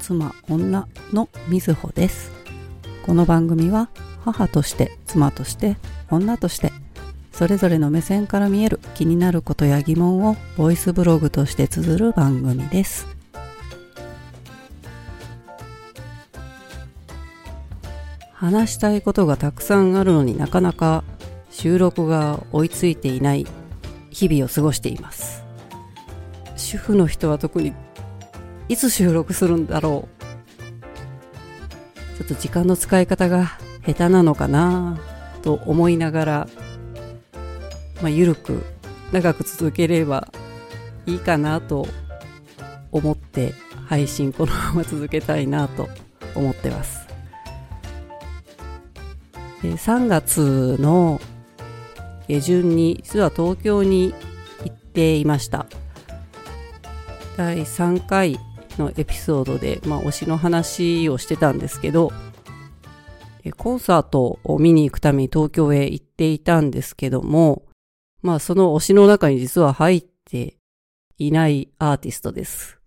妻、女のみずほです。この番組は母として、妻として、女として、それぞれの目線から見える気になることや疑問をボイスブログとして綴る番組です。話したいことがたくさんあるのになかなか収録が追いついていない日々を過ごしています。主婦の人は特にいつ収録するんだろう。ちょっと時間の使い方が下手なのかなと思いながら、まあ、ゆるく長く続ければいいかなと思って配信このまま続けたいなと思ってます。3月の下旬に実は東京に行っていました。第3回のエピソードで、まあ、推しの話をしてたんですけど、コンサートを見に行くために東京へ行っていたんですけども、まあその推しの中に実は入っていないアーティストです。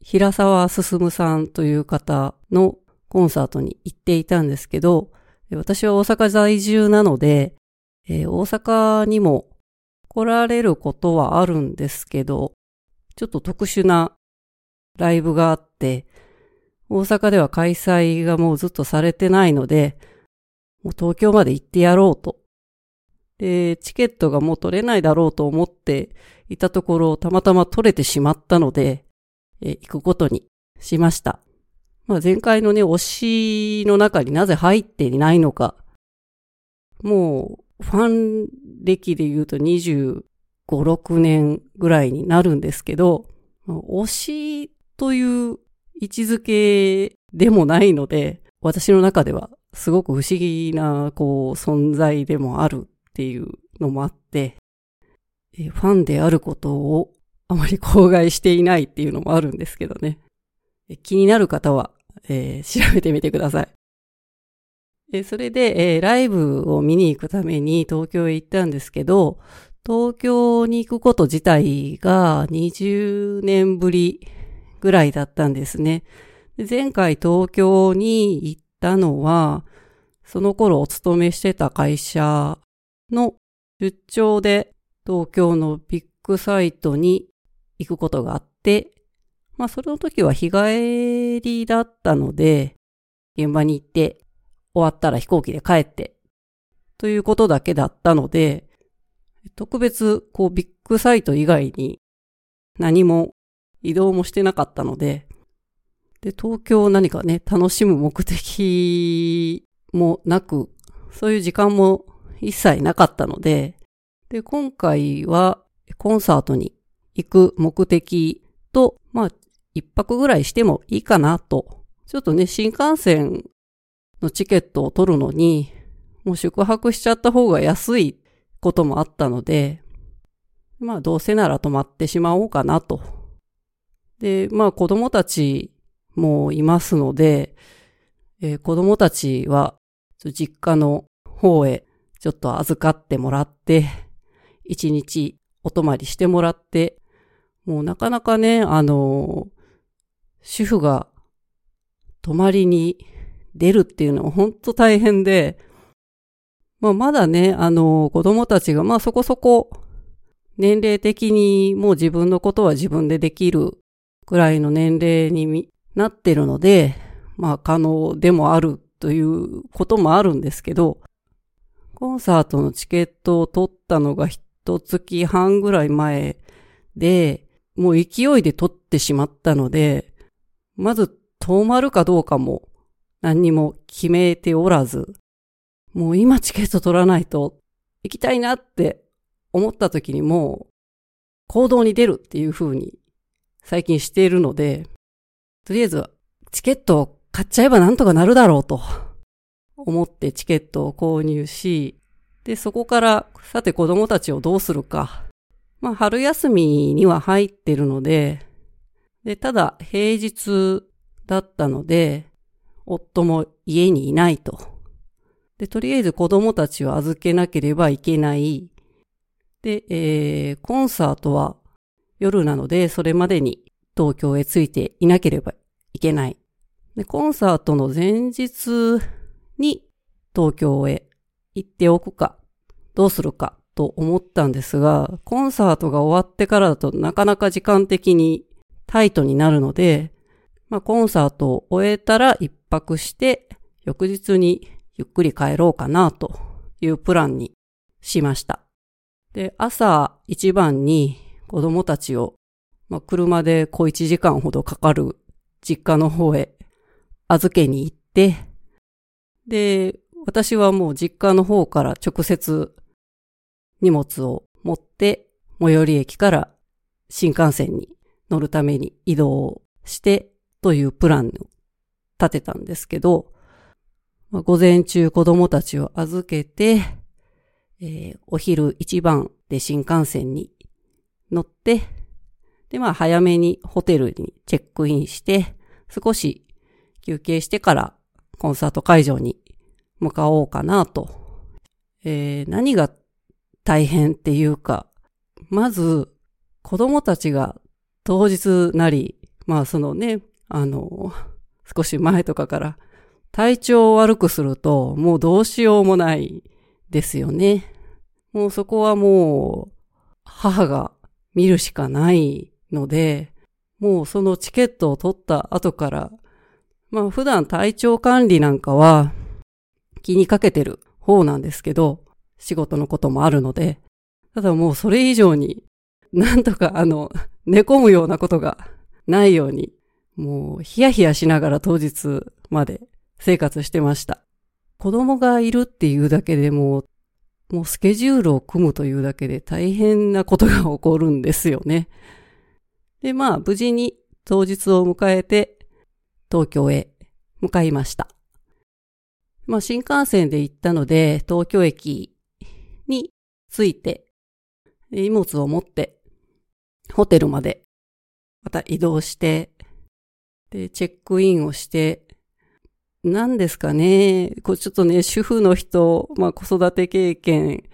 平沢進さんという方のコンサートに行っていたんですけど、私は大阪在住なので、えー大阪にも来られることはあるんですけど、ちょっと特殊なライブがあって、大阪では開催がもうずっとされてないので、もう東京まで行ってやろうと。で、チケットがもう取れないだろうと思っていたところ、たまたま取れてしまったので、え行くことにしました。まあ、前回のね、推しの中になぜ入っていないのか。もう、ファン歴で言うと25、6年ぐらいになるんですけど、推しという位置づけでもないので、私の中ではすごく不思議な、こう、存在でもあるっていうのもあって、えファンであることをあまり口外していないっていうのもあるんですけどね。え気になる方は、えー調べてみてください。えそれで、えーライブを見に行くために東京へ行ったんですけど、東京に行くこと自体が20年ぶりぐらいだったんですね。前回東京に行ったのは、その頃お勤めしてた会社の出張で東京のビッグサイトに行くことがあって、まあその時は日帰りだったので、現場に行って終わったら飛行機で帰ってということだけだったので、特別こうビッグサイト以外に何も移動もしてなかったので、で、東京を何かね、楽しむ目的もなく、そういう時間も一切なかったので、で、今回はコンサートに行く目的と、まあ、一泊ぐらいしてもいいかなと。ちょっとね、新幹線のチケットを取るのに、もう宿泊しちゃった方が安いこともあったので、まあどうせなら泊まってしまおうかなと。で、まあ子供たちもいますので、えー子供たちは実家の方へちょっと預かってもらって、一日お泊まりしてもらって、もうなかなかね、あの主婦が泊まりに出るっていうのは本当大変で、まあまだね、あの子供たちがまあそこそこ年齢的にもう自分のことは自分でできるくらいの年齢になってるので、まあ可能でもあるということもあるんですけど、コンサートのチケットを取ったのが一月半ぐらい前で、もう勢いで取ってしまったので、まず泊まるかどうかも何にも決めておらず、もう今チケット取らないと行きたいなって思った時にもう行動に出るっていう風に最近しているので、とりあえずチケットを買っちゃえばなんとかなるだろうと思ってチケットを購入し、で、そこからさて子供たちをどうするか。まあ春休みには入ってるので、で、ただ平日だったので、夫も家にいないと。で、とりあえず子供たちを預けなければいけない。で、えー、コンサートは夜なので、それまでに東京へ着いていなければいけない。で、コンサートの前日に東京へ行っておくか、どうするかと思ったんですが、コンサートが終わってからだとなかなか時間的にタイトになるので、まあ、コンサートを終えたら一泊して、翌日にゆっくり帰ろうかなというプランにしました。で、朝一番に子供たちを、まあ、車で小一時間ほどかかる実家の方へ預けに行って、で、私はもう実家の方から直接荷物を持って最寄り駅から新幹線に乗るために移動してというプランを立てたんですけど、まあ、午前中子供たちを預けて、えー、お昼一番で新幹線に乗って、で、まあ早めにホテルにチェックインして、少し休憩してからコンサート会場に向かおうかなと。えー、何が大変っていうか、まず子供たちが当日なり、まあそのね、あの、少し前とかから体調を悪くするともうどうしようもないですよね。もうそこはもう母が見るしかないので、もうそのチケットを取った後から、まあ普段体調管理なんかは気にかけてる方なんですけど、仕事のこともあるので、ただもうそれ以上になんとかあの、寝込むようなことがないように、もうヒヤヒヤしながら当日まで生活してました。子供がいるっていうだけでももうスケジュールを組むというだけで大変なことが起こるんですよね。で、まあ、無事に当日を迎えて、東京へ向かいました。まあ、新幹線で行ったので、東京駅に着いて、荷物を持って、ホテルまで、また移動して、で、チェックインをして、何ですかね、こうちょっとね、主婦の人、まあ子育て経験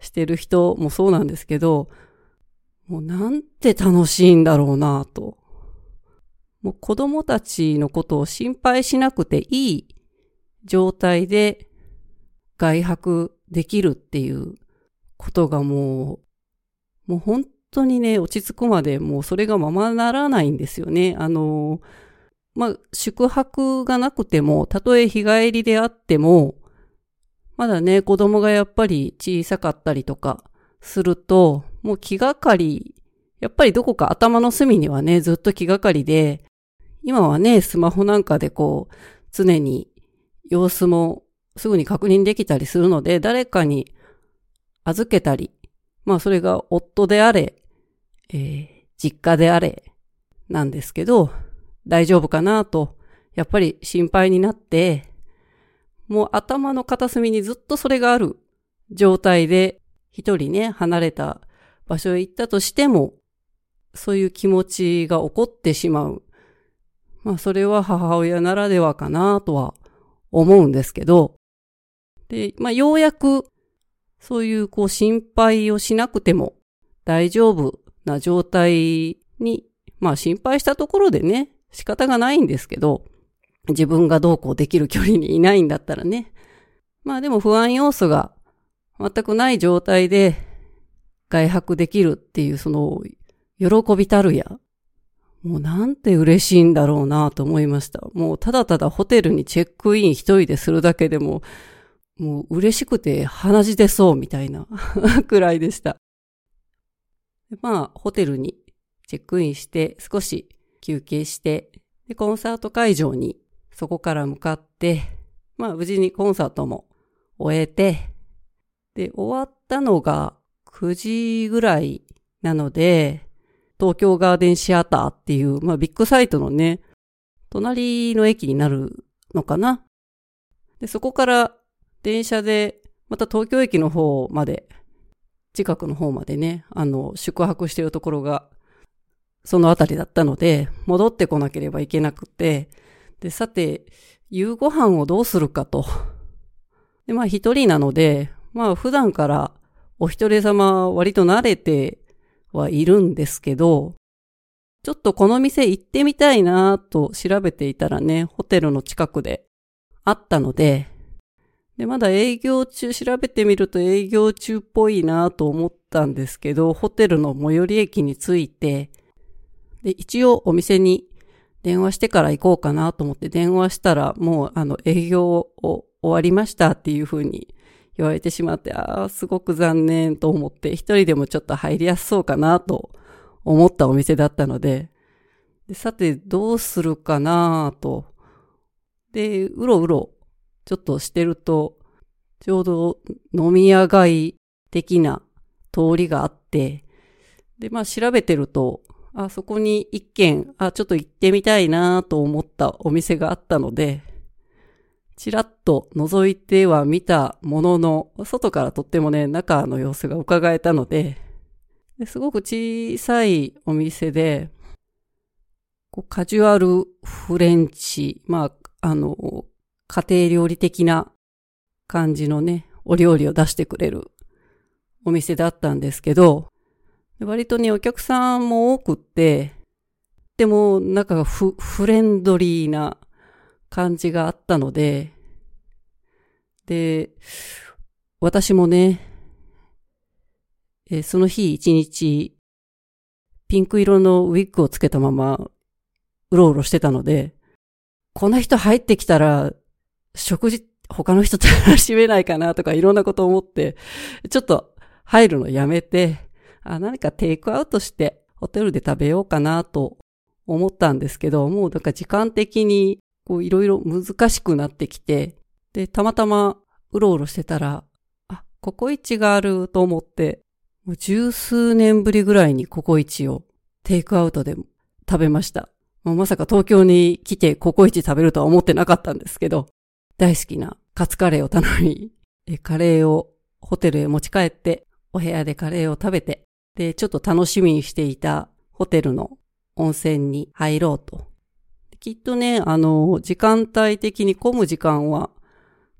してる人もそうなんですけど、もうなんて楽しいんだろうなと。もう子供たちのことを心配しなくていい状態で外泊できるっていうことがもう、もう本当にね、落ち着くまでもうそれがままならないんですよね。あの、まあ、宿泊がなくても、たとえ日帰りであっても、まだね、子供がやっぱり小さかったりとかすると、もう気がかり、やっぱりどこか頭の隅にはね、ずっと気がかりで、今はね、スマホなんかでこう、常に様子もすぐに確認できたりするので、誰かに預けたり、まあそれが夫であれ、えー、実家であれ、なんですけど、大丈夫かなと、やっぱり心配になって、もう頭の片隅にずっとそれがある状態で、一人ね、離れた場所へ行ったとしても、そういう気持ちが起こってしまう。まあ、それは母親ならではかなとは思うんですけど、で、まあ、ようやく、そういうこう心配をしなくても大丈夫な状態に、まあ心配したところでね、仕方がないんですけど、自分がどうこうできる距離にいないんだったらね。まあでも不安要素が全くない状態で外泊できるっていうその喜びたるや。もうなんて嬉しいんだろうなと思いました。もうただただホテルにチェックイン一人でするだけでも、もう嬉しくて鼻血出そうみたいな くらいでした。まあ、ホテルにチェックインして少し休憩して、で、コンサート会場にそこから向かって、まあ無事にコンサートも終えて、で、終わったのが9時ぐらいなので、東京ガーデンシアターっていう、まあビッグサイトのね、隣の駅になるのかな。で、そこから電車で、また東京駅の方まで、近くの方までね、あの、宿泊してるところがそのあたりだったので、戻ってこなければいけなくて、で、さて、夕ご飯をどうするかと。で、まあ一人なので、まあ普段からお一人様割と慣れてはいるんですけど、ちょっとこの店行ってみたいなと調べていたらね、ホテルの近くであったので、で、まだ営業中、調べてみると営業中っぽいなと思ったんですけど、ホテルの最寄り駅に着いて、で、一応お店に電話してから行こうかなと思って電話したら、もうあの営業を終わりましたっていう風に言われてしまって、ああ、すごく残念と思って、一人でもちょっと入りやすそうかなと思ったお店だったので、でさてどうするかなと。で、うろうろちょっとしてると、ちょうど飲み屋街的な通りがあって、で、まあ調べてると、あ、そこに一軒、あ、ちょっと行ってみたいなと思ったお店があったので、ちらっと覗いては見たものの、外からとってもね、中の様子が伺えたので、ですごく小さいお店で、こうカジュアルフレンチ、まあ、あの、家庭料理的な感じのね、お料理を出してくれるお店だったんですけど、割とね、お客さんも多くって、でも、なんかフフレンドリーな感じがあったので、で、私もね、えその日一日、ピンク色のウィッグをつけたまま、うろうろしてたので、この人入ってきたら、食事、他の人と楽 しめないかなとかいろんなこと思って、ちょっと入るのやめて、あ何かテイクアウトしてホテルで食べようかなと思ったんですけど、もうなんか時間的にこういろいろ難しくなってきて、で、たまたまうろうろしてたら、あ、ココイチがあると思って、もう十数年ぶりぐらいにココイチをテイクアウトで食べました。もうまさか東京に来てココイチ食べるとは思ってなかったんですけど、大好きなカツカレーを頼み、カレーをホテルへ持ち帰って、お部屋でカレーを食べて、で、ちょっと楽しみにしていたホテルの温泉に入ろうと。きっとね、あの、時間帯的に混む時間は、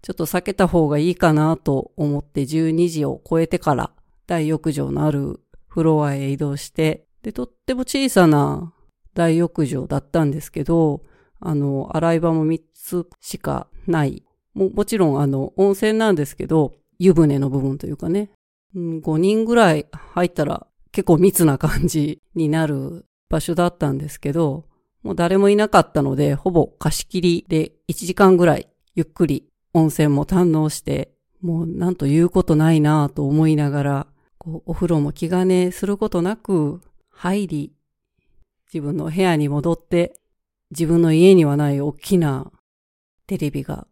ちょっと避けた方がいいかなと思って12時を超えてから大浴場のあるフロアへ移動して、で、とっても小さな大浴場だったんですけど、あの、洗い場も3つしかない。も、もちろんあの、温泉なんですけど、湯船の部分というかね、5人ぐらい入ったら結構密な感じになる場所だったんですけど、もう誰もいなかったので、ほぼ貸し切りで1時間ぐらいゆっくり温泉も堪能して、もうなんと言うことないなぁと思いながら、こうお風呂も気兼ねすることなく入り、自分の部屋に戻って自分の家にはない大きなテレビが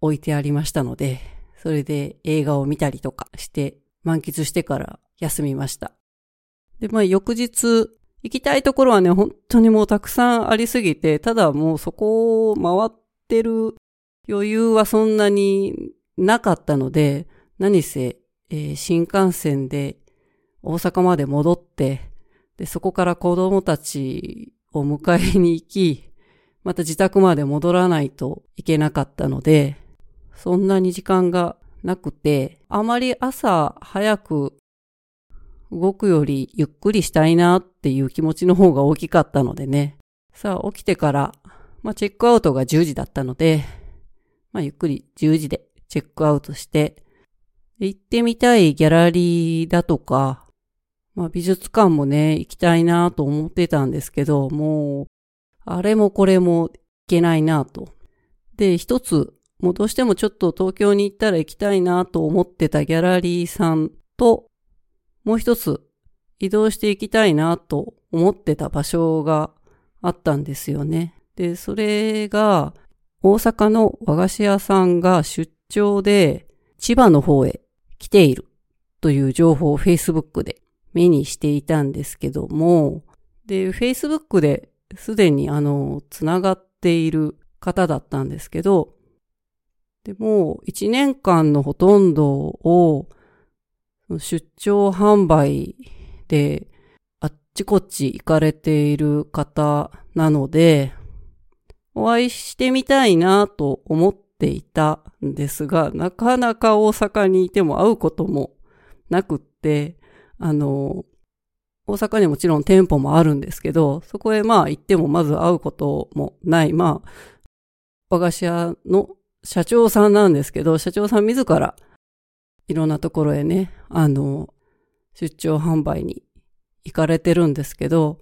置いてありましたので、それで映画を見たりとかして満喫してから休みました。で、まあ翌日行きたいところはね、本当にもうたくさんありすぎて、ただもうそこを回ってる余裕はそんなになかったので、何せ、えー、新幹線で大阪まで戻って、で、そこから子供たちを迎えに行き、また自宅まで戻らないといけなかったので、そんなに時間がなくて、あまり朝早く動くよりゆっくりしたいなっていう気持ちの方が大きかったのでね。さあ起きてから、まあチェックアウトが10時だったので、まあゆっくり10時でチェックアウトして、行ってみたいギャラリーだとか、まあ美術館もね、行きたいなと思ってたんですけど、もうあれもこれもいけないなと。で、一つ、もうどうしてもちょっと東京に行ったら行きたいなと思ってたギャラリーさんと、もう一つ移動していきたいなと思ってた場所があったんですよね。で、それが大阪の和菓子屋さんが出張で千葉の方へ来ているという情報を Facebook で目にしていたんですけども、で、Facebook ですでにあの、つながっている方だったんですけど、でも、一年間のほとんどを、出張販売で、あっちこっち行かれている方なので、お会いしてみたいなと思っていたんですが、なかなか大阪にいても会うこともなくって、あの、大阪にもちろん店舗もあるんですけど、そこへまあ行ってもまず会うこともない、まあ、和菓子屋の社長さんなんですけど、社長さん自らいろんなところへね、あの、出張販売に行かれてるんですけど、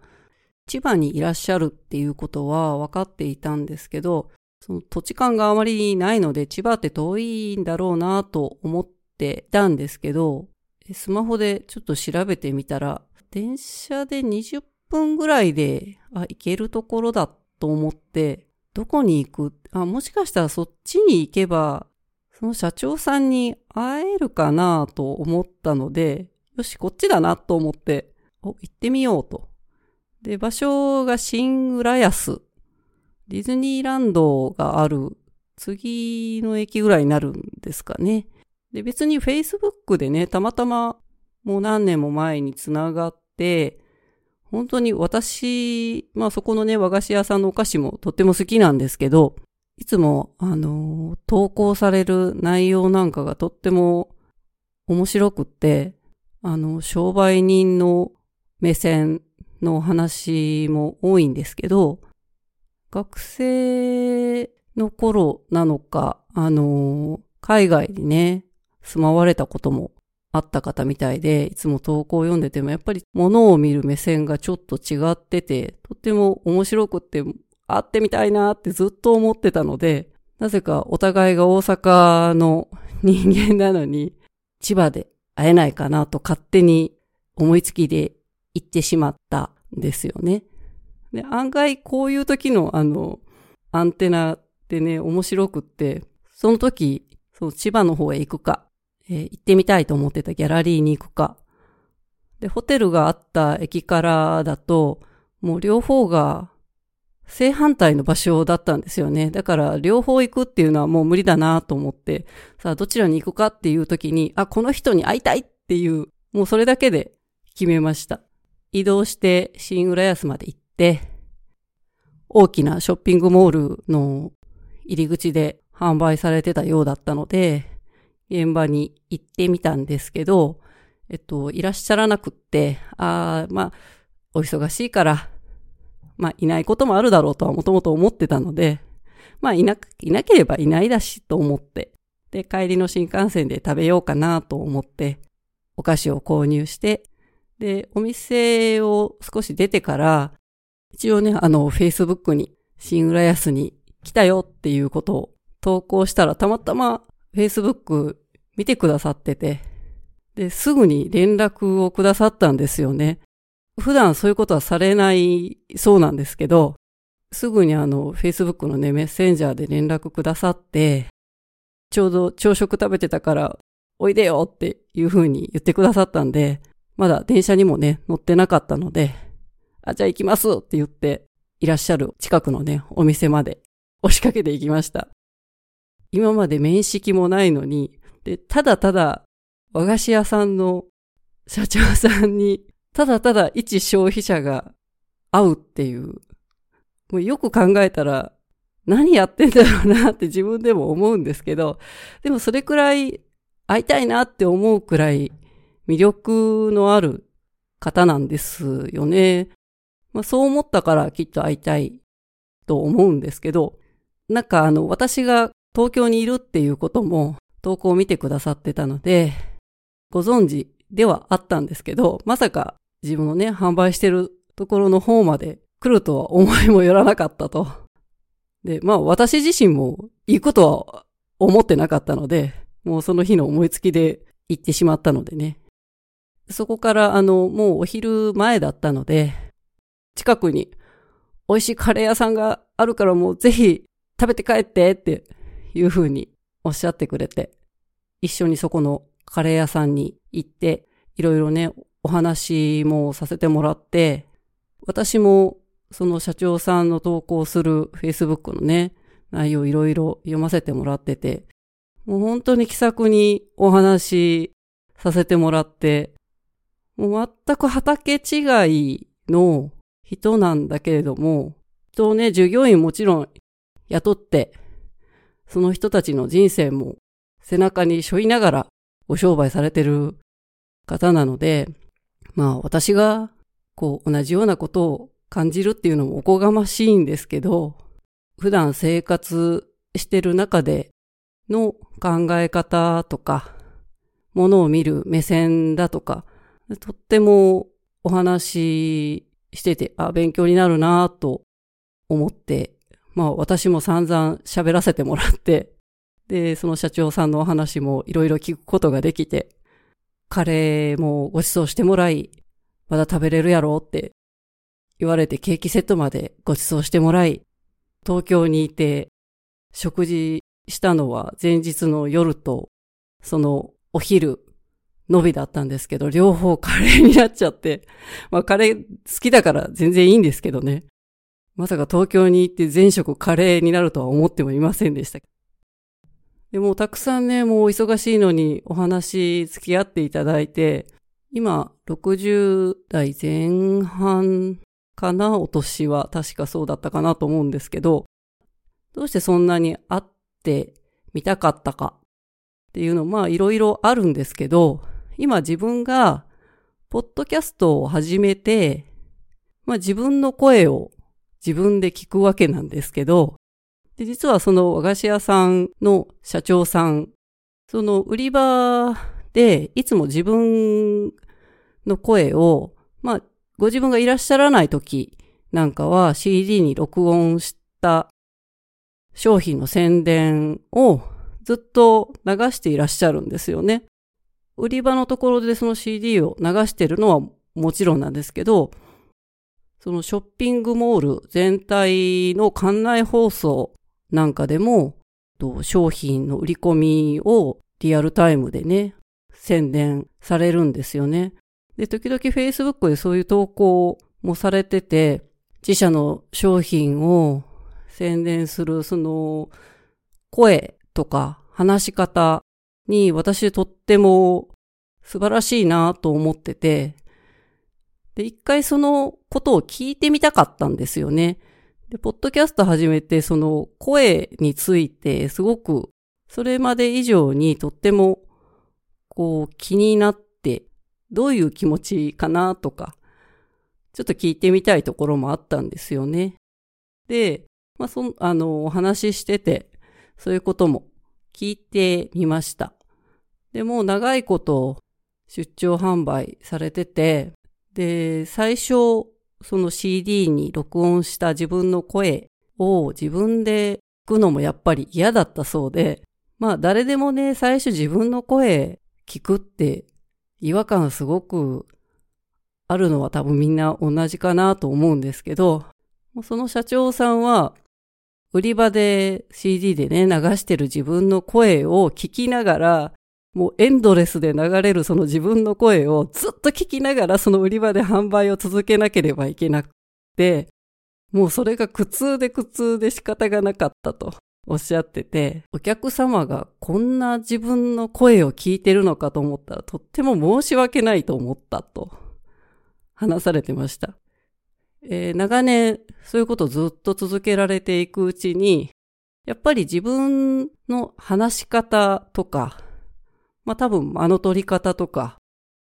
千葉にいらっしゃるっていうことは分かっていたんですけど、その土地勘があまりないので千葉って遠いんだろうなと思ってたんですけど、スマホでちょっと調べてみたら、電車で20分ぐらいで、あ、行けるところだと思って、どこに行く？あ、もしかしたらそっちに行けば、その社長さんに会えるかなと思ったので、よし、こっちだなと思って、お、行ってみようと。で、場所が新浦安。ディズニーランドがある次の駅ぐらいになるんですかね。で、別に Facebook でね、たまたまもう何年も前につながって、本当に私、まあそこのね、和菓子屋さんのお菓子もとっても好きなんですけど、いつも、あの、投稿される内容なんかがとっても面白くって、あの、商売人の目線の話も多いんですけど、学生の頃なのか、あの、海外にね、住まわれたこともあった方みたいで、いつも投稿を読んでても、やっぱり物を見る目線がちょっと違ってて、とっても面白くって、会ってみたいなってずっと思ってたので、なぜかお互いが大阪の人間なのに、千葉で会えないかなと勝手に思いつきで行ってしまったんですよね。で、案外こういう時のあの、アンテナってね、面白くって、その時、その千葉の方へ行くか、えー、行ってみたいと思ってたギャラリーに行くか。で、ホテルがあった駅からだと、もう両方が正反対の場所だったんですよね。だから両方行くっていうのはもう無理だなと思って、さあどちらに行くかっていう時に、あ、この人に会いたいっていう、もうそれだけで決めました。移動して新浦安まで行って、大きなショッピングモールの入り口で販売されてたようだったので、現場に行ってみたんですけど、えっと、いらっしゃらなくって、ああ、まあ、お忙しいから、まあ、いないこともあるだろうとはもともと思ってたので、まあ、いな、いなければいないだしと思って、で、帰りの新幹線で食べようかなと思って、お菓子を購入して、で、お店を少し出てから、一応ね、あの、Facebook に、新浦安に来たよっていうことを投稿したら、たまたま Facebook 見てくださってて、で、すぐに連絡をくださったんですよね。普段そういうことはされないそうなんですけど、すぐにあの、Facebook のね、メッセンジャーで連絡くださって、ちょうど朝食食べてたから、おいでよっていう風に言ってくださったんで、まだ電車にもね、乗ってなかったので、あ、じゃあ行きますって言って、いらっしゃる近くのね、お店まで押しかけて行きました。今まで面識もないのに、で、ただただ和菓子屋さんの社長さんに、ただただ一消費者が会うっていう、もうよく考えたら何やってんだろうなって 自分でも思うんですけど、でもそれくらい会いたいなって思うくらい魅力のある方なんですよね。まあ、そう思ったからきっと会いたいと思うんですけど、なんかあの私が東京にいるっていうことも投稿を見てくださってたので、ご存知ではあったんですけど、まさか自分のね、販売してるところの方まで来るとは思いもよらなかったと。で、まあ私自身も行くとは思ってなかったので、もうその日の思いつきで行ってしまったのでね。そこからあの、もうお昼前だったので、近くに美味しいカレー屋さんがあるからもうぜひ食べて帰ってっていうふうにおっしゃってくれて、一緒にそこのカレー屋さんに行って、いろいろね、お話もさせてもらって、私もその社長さんの投稿する Facebook のね、内容いろいろ読ませてもらってて、もう本当に気さくにお話させてもらって、もう全く畑違いの人なんだけれども、人をね、従業員もちろん雇ってその人たちの人生も背中に背負いながらご商売されてる方なので、まあ私がこう同じようなことを感じるっていうのもおこがましいんですけど、普段生活してる中での考え方とか、ものを見る目線だとか、とってもお話ししてて、あ、勉強になるなと思って、まあ私も散々喋らせてもらって、で、その社長さんのお話もいろいろ聞くことができて、カレーもご馳走してもらい、まだ食べれるやろって言われてケーキセットまでご馳走してもらい、東京にいて食事したのは前日の夜とそのお昼のびだったんですけど、両方カレーになっちゃって、まあカレー好きだから全然いいんですけどね。まさか東京に行って全食カレーになるとは思ってもいませんでした。でもたくさんね、もう忙しいのにお話付き合っていただいて、今60代前半かな、お年は確かそうだったかなと思うんですけど、どうしてそんなに会ってみたかったかっていうの、まあいろいろあるんですけど、今自分がポッドキャストを始めて、まあ自分の声を自分で聞くわけなんですけど、で、実はその和菓子屋さんの社長さん、その売り場でいつも自分の声を、まあ、ご自分がいらっしゃらない時なんかは CD に録音した商品の宣伝をずっと流していらっしゃるんですよね。売り場のところでその CD を流してるのはもちろんなんですけど、そのショッピングモール全体の館内放送なんかでも、商品の売り込みをリアルタイムでね、宣伝されるんですよね。で、時々 Facebook でそういう投稿もされてて、自社の商品を宣伝する、その、声とか話し方に私とっても素晴らしいなと思ってて、で、一回そのことを聞いてみたかったんですよね。で、ポッドキャスト始めて、その声についてすごく、それまで以上にとっても、こう気になって、どういう気持ちかなとか、ちょっと聞いてみたいところもあったんですよね。で、まあ、そあの、お話ししてて、そういうことも聞いてみました。で、も長いこと出張販売されてて、で、最初、その CD に録音した自分の声を自分で聞くのもやっぱり嫌だったそうで、まあ誰でもね、最初自分の声聞くって違和感すごくあるのは多分みんな同じかなと思うんですけど、その社長さんは売り場で CD でね、流してる自分の声を聞きながら、もうエンドレスで流れるその自分の声をずっと聞きながらその売り場で販売を続けなければいけなくて、もうそれが苦痛で苦痛で仕方がなかったとおっしゃってて、お客様がこんな自分の声を聞いてるのかと思ったらとっても申し訳ないと思ったと話されてました。えー、長年そういうことをずっと続けられていくうちに、やっぱり自分の話し方とか、まあ多分間の取り方とか、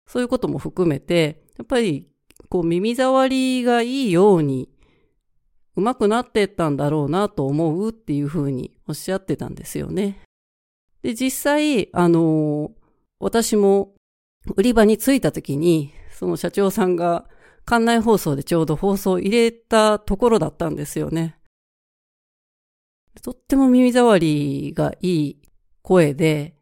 そういうことも含めて、やっぱりこう耳障りがいいように上手くなってったんだろうなと思うっていうふうにおっしゃってたんですよね。で、実際、あの、私も売り場に着いた時に、その社長さんが館内放送でちょうど放送を入れたところだったんですよね。とっても耳障りがいい声で、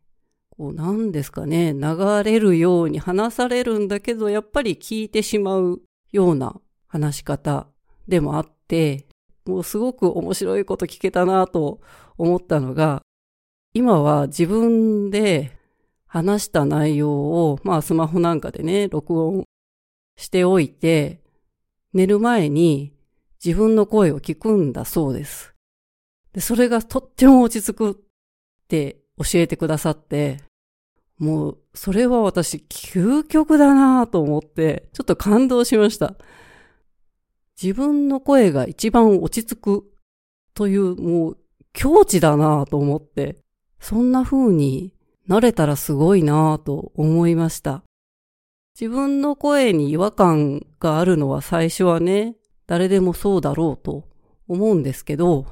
こうなんですかね、流れるように話されるんだけど、やっぱり聞いてしまうような話し方でもあって、もうすごく面白いこと聞けたなと思ったのが、今は自分で話した内容を、まあスマホなんかでね、録音しておいて、寝る前に自分の声を聞くんだそうです。で、それがとっても落ち着くって教えてくださって、もう、それは私、究極だなと思って、ちょっと感動しました。自分の声が一番落ち着くという、もう、境地だなと思って、そんな風になれたらすごいなと思いました。自分の声に違和感があるのは最初はね、誰でもそうだろうと思うんですけど、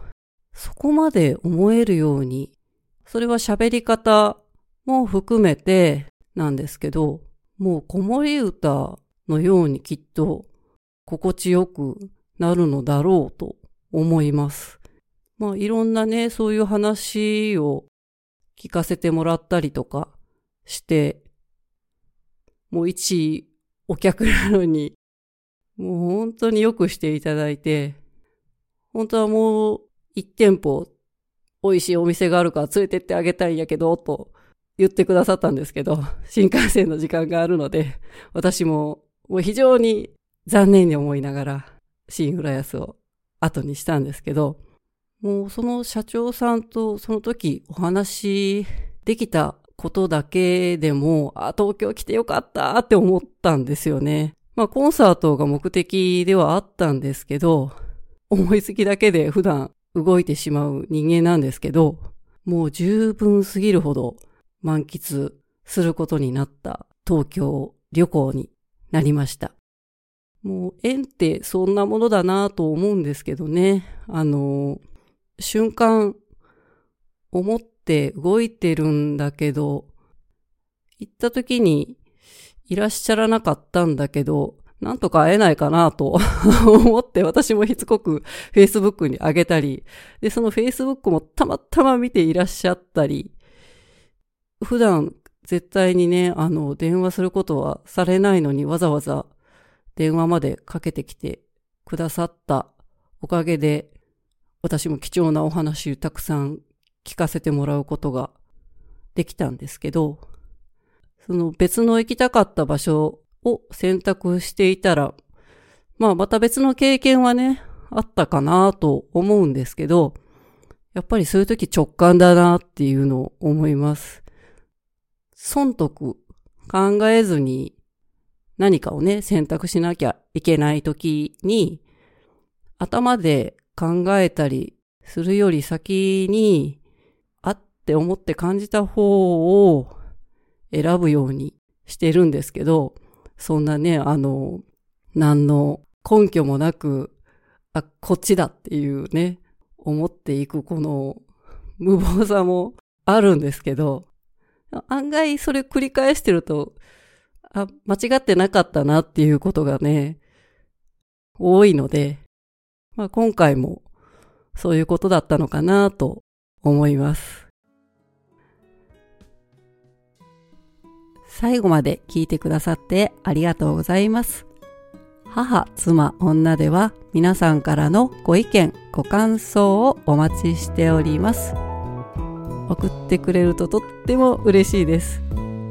そこまで思えるように、それは喋り方も含めてなんですけど、もう子守歌のようにきっと心地よくなるのだろうと思います。まあいろんなね、そういう話を聞かせてもらったりとかして、もう一お客なのに、もう本当によくしていただいて、本当はもう一店舗美味しいお店があるから連れてってあげたいんやけど、と言ってくださったんですけど、新幹線の時間があるので、私ももう非常に残念に思いながら、新浦安を後にしたんですけど、もうその社長さんとその時お話できたことだけでも、あ、東京来てよかったって思ったんですよね。まあコンサートが目的ではあったんですけど、思いつきだけで普段動いてしまう人間なんですけど、もう十分すぎるほど満喫することになった東京旅行になりました。もう縁ってそんなものだなと思うんですけどね。あの、瞬間思って動いてるんだけど、行った時にいらっしゃらなかったんだけど、なんとか会えないかなと 思って私もしつこく Facebook に上げたり、で、その Facebook もたまたま見ていらっしゃったり、普段絶対にね、あの、電話することはされないのにわざわざ電話までかけてきてくださったおかげで、私も貴重なお話をたくさん聞かせてもらうことができたんですけど、その別の行きたかった場所を選択していたら、まあまた別の経験はね、あったかなと思うんですけど、やっぱりそういう時直感だなっていうのを思います。損得考えずに何かをね、選択しなきゃいけない時に、頭で考えたりするより先に、あって思って感じた方を選ぶようにしてるんですけど、そんなね、あの、何の根拠もなく、あ、こっちだっていうね、思っていくこの無謀さもあるんですけど、案外それ繰り返してると、あ、間違ってなかったなっていうことがね、多いので、まあ、今回もそういうことだったのかなと思います。最後まで聞いてくださってありがとうございます。母、妻、女では皆さんからのご意見、ご感想をお待ちしております。送ってくれるととっても嬉しいです。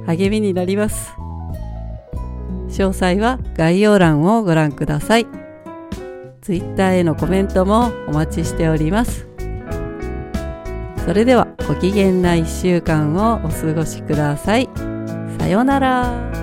励みになります。詳細は概要欄をご覧ください。Twitter へのコメントもお待ちしております。それではご機嫌な一週間をお過ごしください。さようなら。